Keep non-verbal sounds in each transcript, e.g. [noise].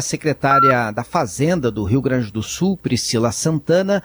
A secretária da Fazenda do Rio Grande do Sul, Priscila Santana,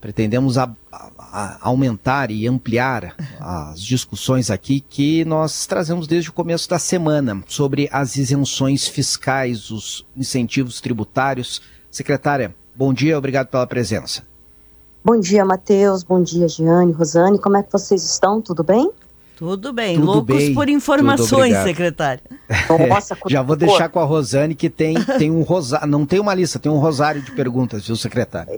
pretendemos a, a, a aumentar e ampliar as discussões aqui que nós trazemos desde o começo da semana sobre as isenções fiscais, os incentivos tributários. Secretária, bom dia, obrigado pela presença. Bom dia, Matheus. Bom dia, Giane, Rosane. Como é que vocês estão? Tudo bem? Tudo bem. Tudo Loucos bem, por informações, secretária. [laughs] Nossa, [laughs] Já vou deixar com a Rosane que tem, tem um rosário. Não tem uma lista, tem um rosário de perguntas, viu, secretária?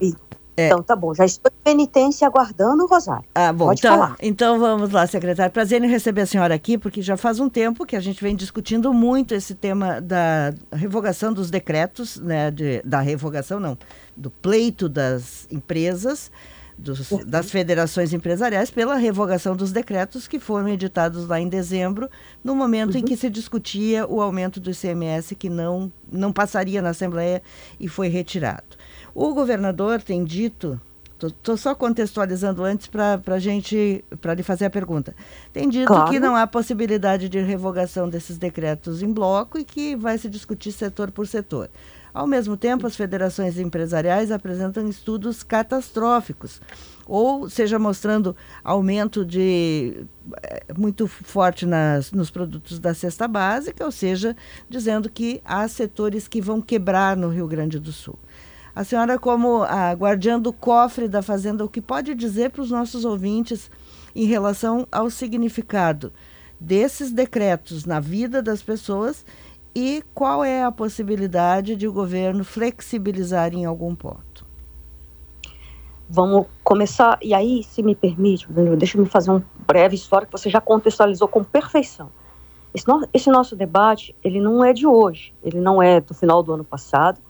É. Então, tá bom. Já estou em penitência aguardando o rosário. Ah, bom. Pode então, falar. então vamos lá, secretário. Prazer em receber a senhora aqui, porque já faz um tempo que a gente vem discutindo muito esse tema da revogação dos decretos, né? De, da revogação, não, do pleito das empresas dos, das federações empresariais pela revogação dos decretos que foram editados lá em dezembro, no momento uhum. em que se discutia o aumento do ICMS que não, não passaria na Assembleia e foi retirado. O governador tem dito, estou só contextualizando antes para gente, para lhe fazer a pergunta, tem dito claro. que não há possibilidade de revogação desses decretos em bloco e que vai se discutir setor por setor. Ao mesmo tempo, as federações empresariais apresentam estudos catastróficos, ou seja, mostrando aumento de eh, muito forte nas, nos produtos da cesta básica, ou seja, dizendo que há setores que vão quebrar no Rio Grande do Sul. A senhora, como a guardiã do cofre da Fazenda, o que pode dizer para os nossos ouvintes em relação ao significado desses decretos na vida das pessoas e qual é a possibilidade de o governo flexibilizar em algum ponto? Vamos começar, e aí, se me permite, deixa eu me fazer um breve história que você já contextualizou com perfeição. Esse, no, esse nosso debate, ele não é de hoje, ele não é do final do ano passado,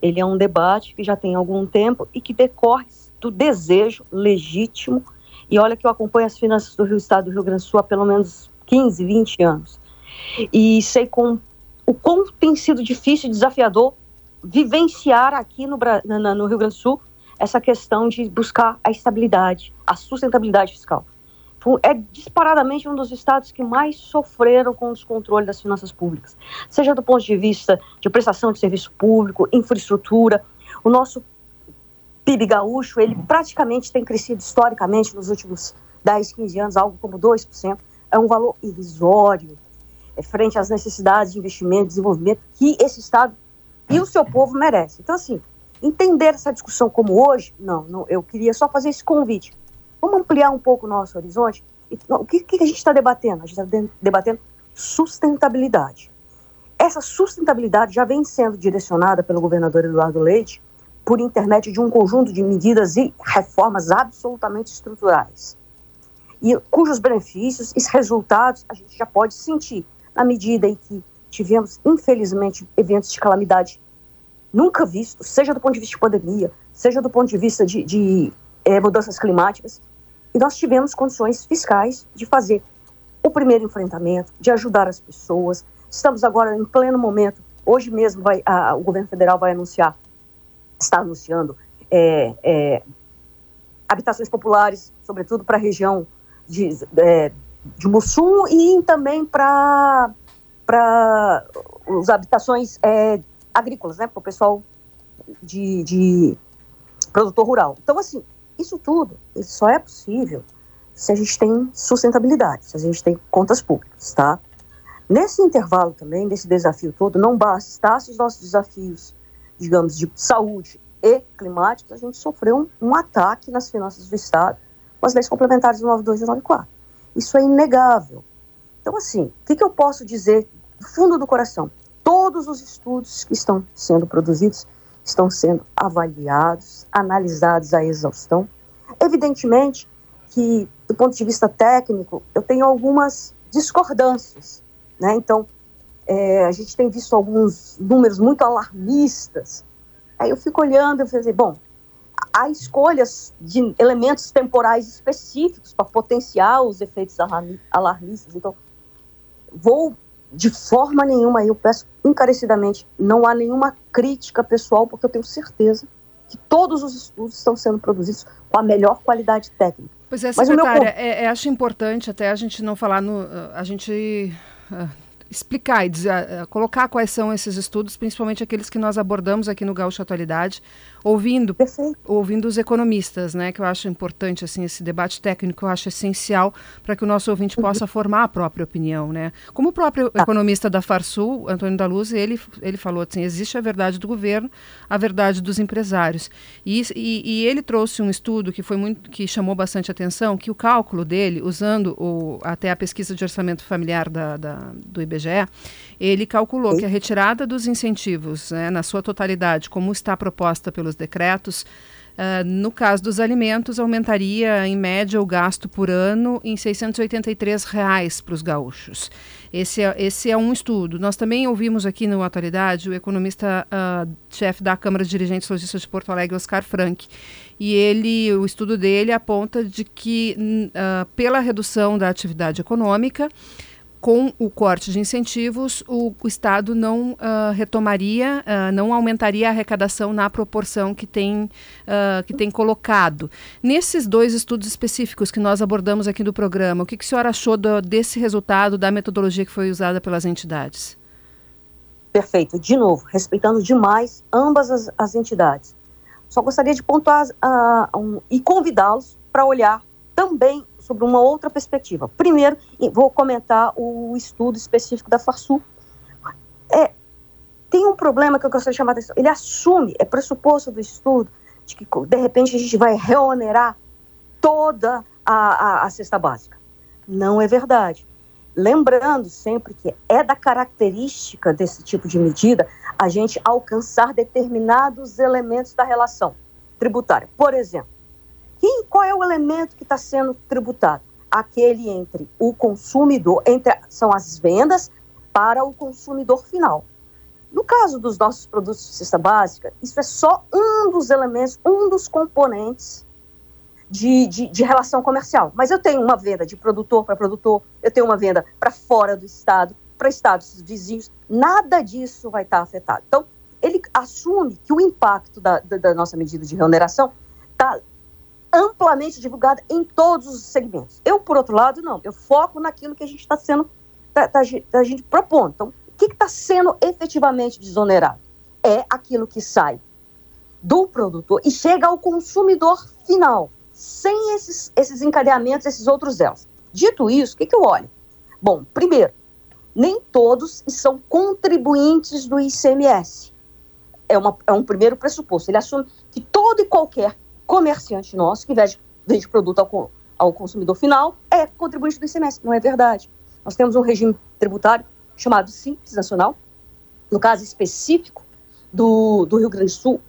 ele é um debate que já tem algum tempo e que decorre do desejo legítimo, e olha que eu acompanho as finanças do Rio Estado do Rio Grande do Sul há pelo menos 15, 20 anos, e sei com o quão tem sido difícil e desafiador vivenciar aqui no, no Rio Grande do Sul essa questão de buscar a estabilidade, a sustentabilidade fiscal. É disparadamente um dos estados que mais sofreram com o descontrole das finanças públicas, seja do ponto de vista de prestação de serviço público, infraestrutura. O nosso PIB gaúcho, ele praticamente tem crescido historicamente nos últimos 10, 15 anos, algo como 2%. É um valor irrisório frente às necessidades de investimento, desenvolvimento que esse Estado e o seu povo merecem. Então, assim, entender essa discussão como hoje, não, não eu queria só fazer esse convite. Vamos ampliar um pouco o nosso horizonte. O que, que a gente está debatendo? A gente está debatendo sustentabilidade. Essa sustentabilidade já vem sendo direcionada pelo governador Eduardo Leite por intermédio de um conjunto de medidas e reformas absolutamente estruturais, e cujos benefícios e resultados a gente já pode sentir na medida em que tivemos, infelizmente, eventos de calamidade nunca vistos, seja do ponto de vista de pandemia, seja do ponto de vista de, de é, mudanças climáticas, e nós tivemos condições fiscais de fazer o primeiro enfrentamento, de ajudar as pessoas. Estamos agora em pleno momento, hoje mesmo vai, a, o governo federal vai anunciar, está anunciando, é, é, habitações populares, sobretudo para a região de, de Mussum e também para as habitações é, agrícolas, né, para o pessoal de, de produtor rural. Então, assim, isso tudo isso só é possível se a gente tem sustentabilidade, se a gente tem contas públicas, tá? Nesse intervalo também, nesse desafio todo, não bastasse os nossos desafios, digamos, de saúde e climáticos, a gente sofreu um, um ataque nas finanças do Estado com as leis complementares 92 e 94. Isso é inegável. Então, assim, o que, que eu posso dizer do fundo do coração? Todos os estudos que estão sendo produzidos estão sendo avaliados, analisados à exaustão. Evidentemente que, do ponto de vista técnico, eu tenho algumas discordâncias. Né? Então, é, a gente tem visto alguns números muito alarmistas. Aí eu fico olhando e falei, bom, há escolhas de elementos temporais específicos para potenciar os efeitos alarmistas. Então, vou de forma nenhuma, eu peço encarecidamente, não há nenhuma crítica pessoal, porque eu tenho certeza que todos os estudos estão sendo produzidos com a melhor qualidade técnica. Pois é, secretária, meu... é, é, acho importante até a gente não falar no. A gente. Uh, explicar e dizer, colocar quais são esses estudos, principalmente aqueles que nós abordamos aqui no Gaúcho Atualidade, ouvindo, ouvindo os economistas, né, que eu acho importante assim esse debate técnico, eu acho essencial para que o nosso ouvinte uhum. possa formar a própria opinião, né? Como o próprio tá. economista da Farsul, Antônio da Luz, ele ele falou assim, existe a verdade do governo, a verdade dos empresários. E, e, e ele trouxe um estudo que foi muito que chamou bastante atenção, que o cálculo dele, usando o, até a pesquisa de orçamento familiar da, da do IBGE, ele calculou que a retirada dos incentivos, né, na sua totalidade, como está proposta pelos decretos, Uh, no caso dos alimentos, aumentaria em média o gasto por ano em 683 reais para os gaúchos. Esse é, esse é um estudo. Nós também ouvimos aqui no Atualidade o economista-chefe uh, da Câmara de Dirigentes Logistas de Porto Alegre, Oscar Frank. E ele, o estudo dele aponta de que, uh, pela redução da atividade econômica, com o corte de incentivos, o, o Estado não uh, retomaria, uh, não aumentaria a arrecadação na proporção que tem, uh, que tem colocado. Nesses dois estudos específicos que nós abordamos aqui do programa, o que, que a senhora achou do, desse resultado, da metodologia que foi usada pelas entidades? Perfeito. De novo, respeitando demais ambas as, as entidades. Só gostaria de pontuar um, e convidá-los para olhar também sobre uma outra perspectiva. Primeiro, vou comentar o estudo específico da Farsul. É, tem um problema que eu gostaria de chamar a atenção. Ele assume, é pressuposto do estudo, de que de repente a gente vai reonerar toda a, a, a cesta básica. Não é verdade. Lembrando sempre que é da característica desse tipo de medida a gente alcançar determinados elementos da relação tributária. Por exemplo, qual é o elemento que está sendo tributado? Aquele entre o consumidor, entre são as vendas para o consumidor final. No caso dos nossos produtos de cesta básica, isso é só um dos elementos, um dos componentes de, de, de relação comercial. Mas eu tenho uma venda de produtor para produtor, eu tenho uma venda para fora do estado, para estados vizinhos, nada disso vai estar tá afetado. Então, ele assume que o impacto da, da, da nossa medida de remuneração está amplamente divulgada em todos os segmentos. Eu, por outro lado, não. Eu foco naquilo que a gente está sendo, tá, tá, a gente propondo. Então, o que está sendo efetivamente desonerado? É aquilo que sai do produtor e chega ao consumidor final, sem esses, esses encadeamentos, esses outros elos. Dito isso, o que, que eu olho? Bom, primeiro, nem todos são contribuintes do ICMS. É, uma, é um primeiro pressuposto. Ele assume que todo e qualquer comerciante nosso que vende, vende produto ao, ao consumidor final é contribuinte do ICMS. Não é verdade. Nós temos um regime tributário chamado Simples Nacional. No caso específico do, do Rio Grande do Sul,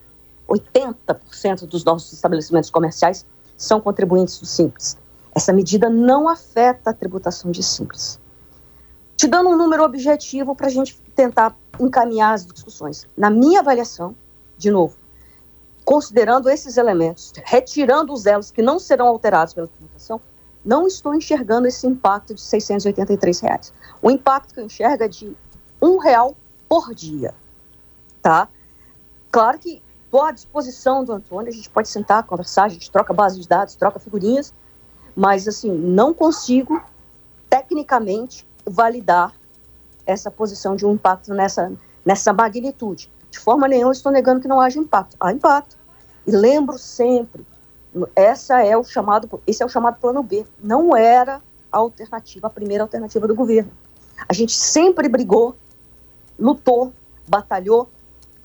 80% dos nossos estabelecimentos comerciais são contribuintes do Simples. Essa medida não afeta a tributação de Simples. Te dando um número objetivo para a gente tentar encaminhar as discussões. Na minha avaliação, de novo, considerando esses elementos, retirando os elos que não serão alterados pela tributação, não estou enxergando esse impacto de 683 reais. O impacto que eu enxergo é de um real por dia, tá? Claro que estou à disposição do Antônio, a gente pode sentar, conversar, a gente troca base de dados, troca figurinhas, mas assim, não consigo tecnicamente validar essa posição de um impacto nessa, nessa magnitude. De forma nenhuma estou negando que não haja impacto. Há impacto. E lembro sempre, essa é o chamado, esse é o chamado plano B. Não era a alternativa, a primeira alternativa do governo. A gente sempre brigou, lutou, batalhou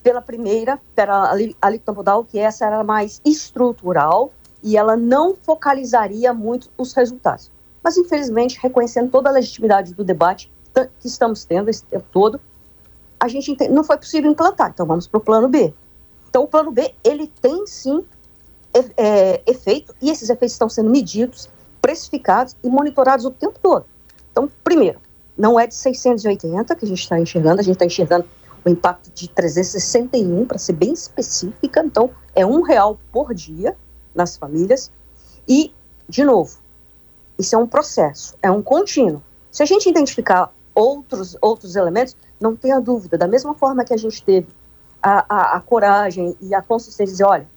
pela primeira, pela alíquota que essa era mais estrutural e ela não focalizaria muito os resultados. Mas, infelizmente, reconhecendo toda a legitimidade do debate que estamos tendo esse tempo todo, a gente não foi possível implantar. Então vamos para o plano B. Então o plano B ele tem sim é, efeito e esses efeitos estão sendo medidos, precificados e monitorados o tempo todo. Então, primeiro, não é de 680 que a gente está enxergando, a gente está enxergando o impacto de 361 para ser bem específica. Então é um real por dia nas famílias e de novo isso é um processo, é um contínuo. Se a gente identificar outros outros elementos não tenha dúvida, da mesma forma que a gente teve a, a, a coragem e a consistência de dizer, olha,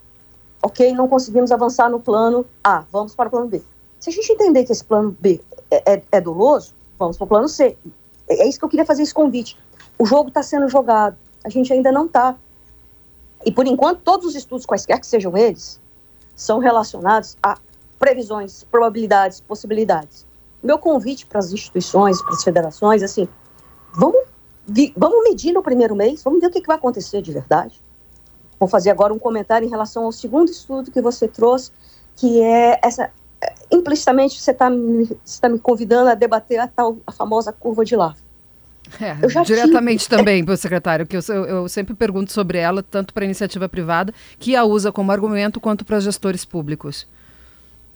ok, não conseguimos avançar no plano A, vamos para o plano B. Se a gente entender que esse plano B é, é, é doloso, vamos para o plano C. é isso que eu queria fazer esse convite. O jogo está sendo jogado, a gente ainda não está. E por enquanto, todos os estudos, quaisquer que sejam eles, são relacionados a previsões, probabilidades, possibilidades. Meu convite para as instituições, para as federações, assim, vamos, vamos medir no primeiro mês, vamos ver o que, que vai acontecer de verdade. Vou fazer agora um comentário em relação ao segundo estudo que você trouxe, que é essa. Implicitamente você está me, tá me convidando a debater a tal a famosa curva de Laffer. É, diretamente tive... também, meu secretário, que eu, eu, eu, sempre pergunto sobre ela, tanto para a iniciativa privada, que a usa como argumento, quanto para gestores públicos.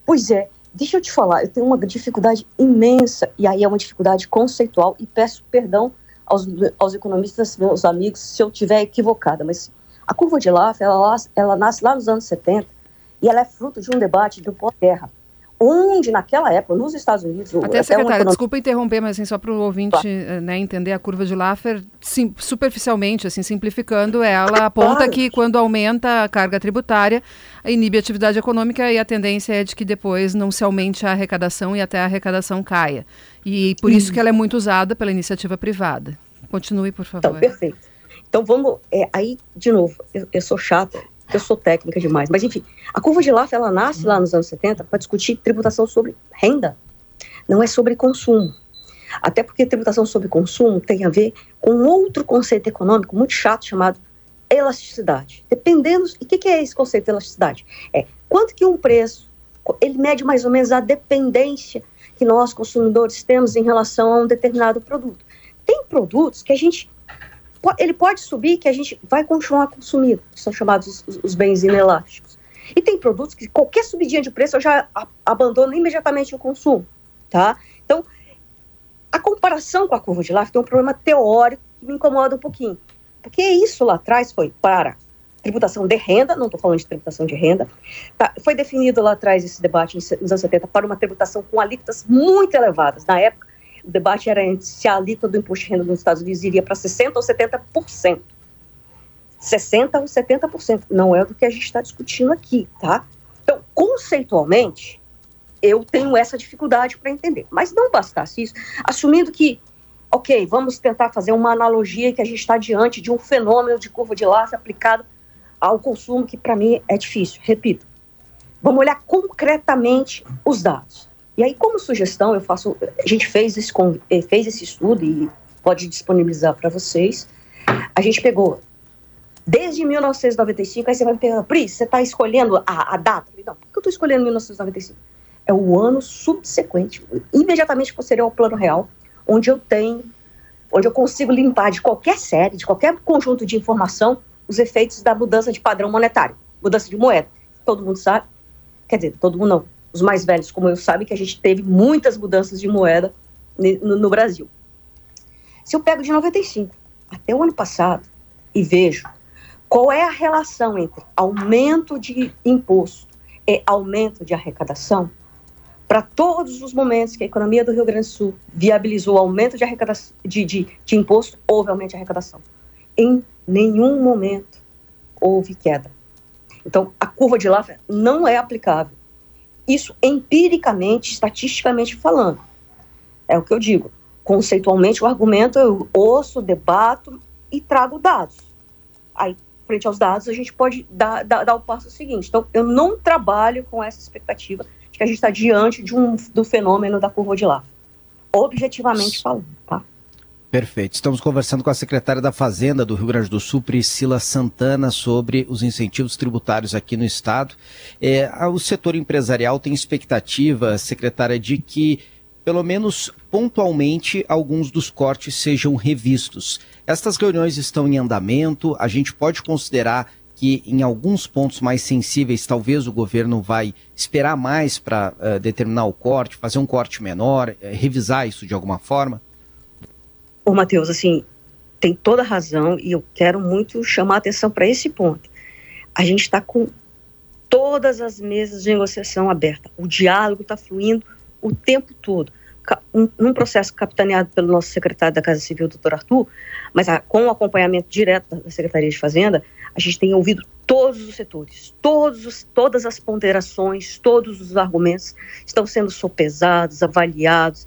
Pois é, deixa eu te falar, eu tenho uma dificuldade imensa, e aí é uma dificuldade conceitual, e peço perdão aos, aos economistas, meus amigos, se eu estiver equivocada, mas a curva de Laffer, ela, ela nasce lá nos anos 70, e ela é fruto de um debate do pós-guerra onde naquela época, nos Estados Unidos... Até, secretária, um... desculpa interromper, mas assim, só para o ouvinte claro. Né, entender a curva de Laffer, sim, superficialmente, assim, simplificando, ela aponta claro. que quando aumenta a carga tributária, inibe a atividade econômica e a tendência é de que depois não se aumente a arrecadação e até a arrecadação caia. E por isso que ela é muito usada pela iniciativa privada. Continue, por favor. Então, perfeito. Então vamos, é, aí, de novo, eu, eu sou chata, eu sou técnica demais. Mas, enfim, a curva de Laffer, ela nasce lá nos anos 70 para discutir tributação sobre renda, não é sobre consumo. Até porque tributação sobre consumo tem a ver com outro conceito econômico muito chato chamado elasticidade. Dependendo. E o que, que é esse conceito de elasticidade? É quanto que um preço, ele mede mais ou menos a dependência que nós, consumidores, temos em relação a um determinado produto. Tem produtos que a gente ele pode subir que a gente vai continuar consumindo, são chamados os, os bens inelásticos. E tem produtos que qualquer subidinha de preço eu já abandono imediatamente o consumo, tá? Então, a comparação com a curva de Laffer tem um problema teórico que me incomoda um pouquinho. Porque isso lá atrás foi para tributação de renda, não estou falando de tributação de renda, tá, foi definido lá atrás esse debate nos anos 70 para uma tributação com alíquotas muito elevadas. Na época, o debate era se a alíquota do imposto de renda nos Estados Unidos iria para 60% ou 70%. 60% ou 70%. Não é do que a gente está discutindo aqui, tá? Então, conceitualmente, eu tenho essa dificuldade para entender. Mas não bastasse isso, assumindo que, ok, vamos tentar fazer uma analogia que a gente está diante de um fenômeno de curva de Laffer aplicado ao consumo, que para mim é difícil. Repito, vamos olhar concretamente os dados. E aí, como sugestão, eu faço. A gente fez esse, eh, fez esse estudo e pode disponibilizar para vocês. A gente pegou desde 1995, aí você vai me perguntar, Pri, você está escolhendo a, a data? Não, por que eu estou escolhendo 1995? É o ano subsequente, imediatamente posterior ao plano real, onde eu tenho, onde eu consigo limpar de qualquer série, de qualquer conjunto de informação, os efeitos da mudança de padrão monetário, mudança de moeda. Todo mundo sabe, quer dizer, todo mundo não, os mais velhos como eu sabem que a gente teve muitas mudanças de moeda no, no Brasil. Se eu pego de 95 até o ano passado e vejo qual é a relação entre aumento de imposto e aumento de arrecadação, para todos os momentos que a economia do Rio Grande do Sul viabilizou aumento de, arrecadação, de, de, de imposto, houve aumento de arrecadação. Em nenhum momento houve queda. Então, a curva de Laffer não é aplicável isso empiricamente, estatisticamente falando. É o que eu digo. Conceitualmente, o argumento eu ouço, debato e trago dados. Aí, frente aos dados, a gente pode dar, dar, dar o passo seguinte. Então, eu não trabalho com essa expectativa de que a gente está diante de um, do fenômeno da curva de lá. Objetivamente falando, tá? Perfeito. Estamos conversando com a secretária da Fazenda do Rio Grande do Sul, Priscila Santana, sobre os incentivos tributários aqui no estado. É, o setor empresarial tem expectativa, secretária, de que pelo menos pontualmente alguns dos cortes sejam revistos. Estas reuniões estão em andamento, a gente pode considerar que em alguns pontos mais sensíveis talvez o governo vai esperar mais para uh, determinar o corte, fazer um corte menor, uh, revisar isso de alguma forma? Ô, Matheus, assim, tem toda razão e eu quero muito chamar a atenção para esse ponto. A gente está com todas as mesas de negociação abertas. O diálogo está fluindo o tempo todo. Um, num processo capitaneado pelo nosso secretário da Casa Civil, doutor Arthur, mas a, com o acompanhamento direto da Secretaria de Fazenda, a gente tem ouvido todos os setores, todos os, todas as ponderações, todos os argumentos estão sendo sopesados, avaliados,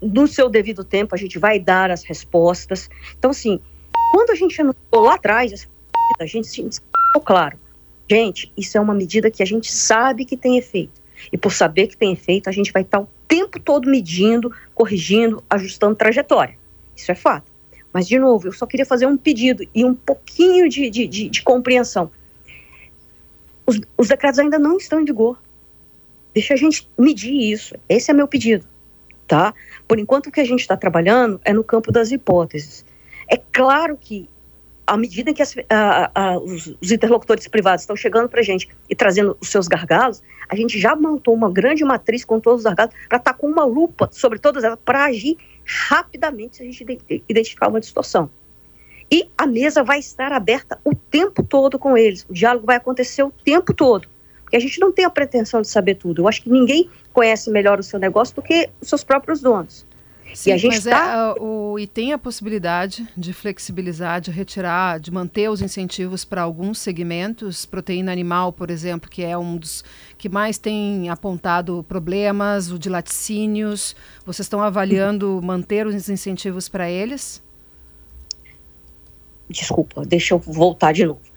no seu devido tempo, a gente vai dar as respostas. Então, assim, quando a gente anunciou lá atrás, a gente ficou claro. Gente, isso é uma medida que a gente sabe que tem efeito. E por saber que tem efeito, a gente vai estar o tempo todo medindo, corrigindo, ajustando trajetória. Isso é fato. Mas, de novo, eu só queria fazer um pedido e um pouquinho de, de, de, de compreensão. Os, os decretos ainda não estão em vigor. Deixa a gente medir isso. Esse é meu pedido. Tá? Por enquanto, o que a gente está trabalhando é no campo das hipóteses. É claro que, à medida que as, a, a, os, os, interlocutores privados estão chegando para a gente e trazendo os seus gargalos, a gente já montou uma grande matriz com todos os gargalos para estar tá com uma lupa sobre todas elas, para agir rapidamente se a gente identificar uma distorção. E a mesa vai estar aberta o tempo todo com eles. O diálogo vai acontecer o tempo todo. Porque a gente não tem a pretensão de saber tudo. Eu acho que ninguém conhece melhor o seu negócio do que os seus próprios donos. Sim, e a gente mas tá... é, o, e tem a possibilidade de flexibilizar, de retirar, de manter os incentivos para alguns segmentos, proteína animal, por exemplo, que é um dos que mais tem apontado problemas, o de laticínios. Vocês estão avaliando manter os incentivos para eles? Desculpa, deixa eu voltar de novo.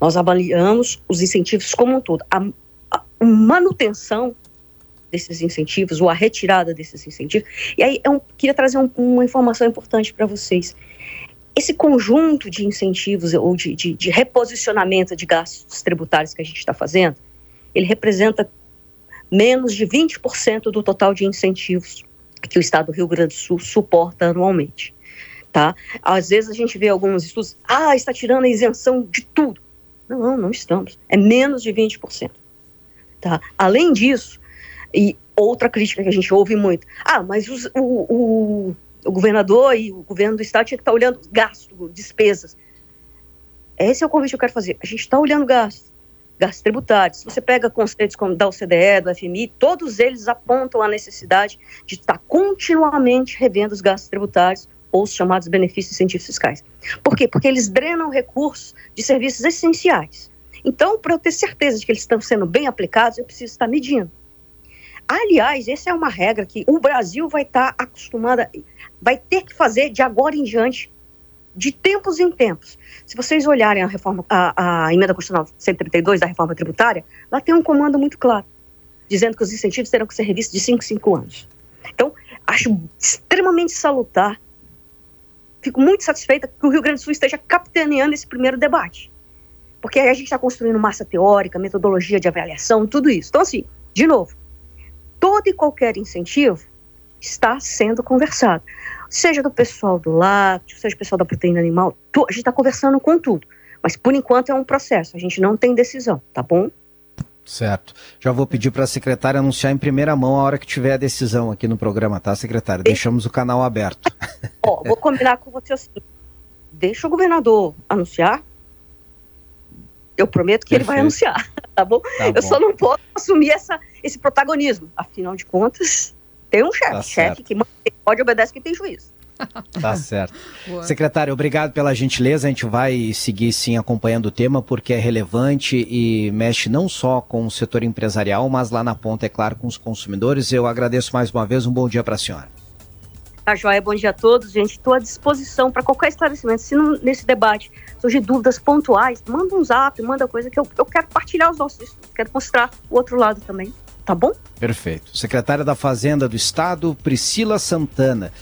Nós avaliamos os incentivos como um todo. A, a manutenção desses incentivos, ou a retirada desses incentivos. E aí eu queria trazer um, uma informação importante para vocês. Esse conjunto de incentivos ou de, de, de reposicionamento de gastos tributários que a gente está fazendo, ele representa menos de 20% do total de incentivos que o Estado do Rio Grande do Sul suporta anualmente. Tá? Às vezes a gente vê alguns estudos, ah, está tirando a isenção de tudo. Não, não estamos. É menos de 20%. Tá? Além disso, e outra crítica que a gente ouve muito, ah, mas os, o, o, o, governador e o governo do estado tinha que estar olhando gasto, despesas. Esse é o convite que eu quero fazer. A gente está olhando gastos, gastos tributários. Se você pega conceitos como da OCDE, do FMI, todos eles apontam a necessidade de estar continuamente revendo os gastos tributários ou os chamados benefícios e incentivos fiscais. Por quê? Porque eles drenam recursos de serviços essenciais. Então, para eu ter certeza de que eles estão sendo bem aplicados, eu preciso estar medindo. Aliás, essa é uma regra que o Brasil vai estar tá acostumado, vai ter que fazer de agora em diante, de tempos em tempos. Se vocês olharem a reforma, a, a emenda constitucional 132 da reforma tributária, lá tem um comando muito claro, dizendo que os incentivos terão que ser revistos de 5 em 5 anos. Então, acho extremamente salutar, fico muito satisfeita que o Rio Grande do Sul esteja capitaneando esse primeiro debate. Porque aí a gente está construindo massa teórica, metodologia de avaliação, tudo isso. Então, assim, de novo, todo e qualquer incentivo está sendo conversado. Seja do pessoal do lácteo, seja do pessoal da proteína animal, a gente está conversando com tudo. Mas por enquanto é um processo, a gente não tem decisão, tá bom? Certo. Já vou pedir para a secretária anunciar em primeira mão a hora que tiver a decisão aqui no programa, tá, secretária? Deixamos o canal aberto. [laughs] Ó, vou combinar com você assim. Deixa o governador anunciar. Eu prometo que Perfeito. ele vai anunciar, [laughs] tá bom? Tá eu bom. só não posso assumir essa, esse protagonismo. Afinal de contas, tem um chefe. Tá chefe que pode obedecer quem tem juízo. [laughs] Tá certo. Boa. Secretário, obrigado pela gentileza. A gente vai seguir sim acompanhando o tema porque é relevante e mexe não só com o setor empresarial, mas lá na ponta, é claro, com os consumidores. Eu agradeço mais uma vez. Um bom dia para a senhora. Tá joia, bom dia a todos, gente. Estou à disposição para qualquer esclarecimento. Se não, nesse debate surgir dúvidas pontuais, manda um zap, manda coisa que eu, eu quero partilhar os nossos estudos, quero mostrar o outro lado também tá bom? Perfeito. Secretária da Fazenda do Estado, Priscila Santana.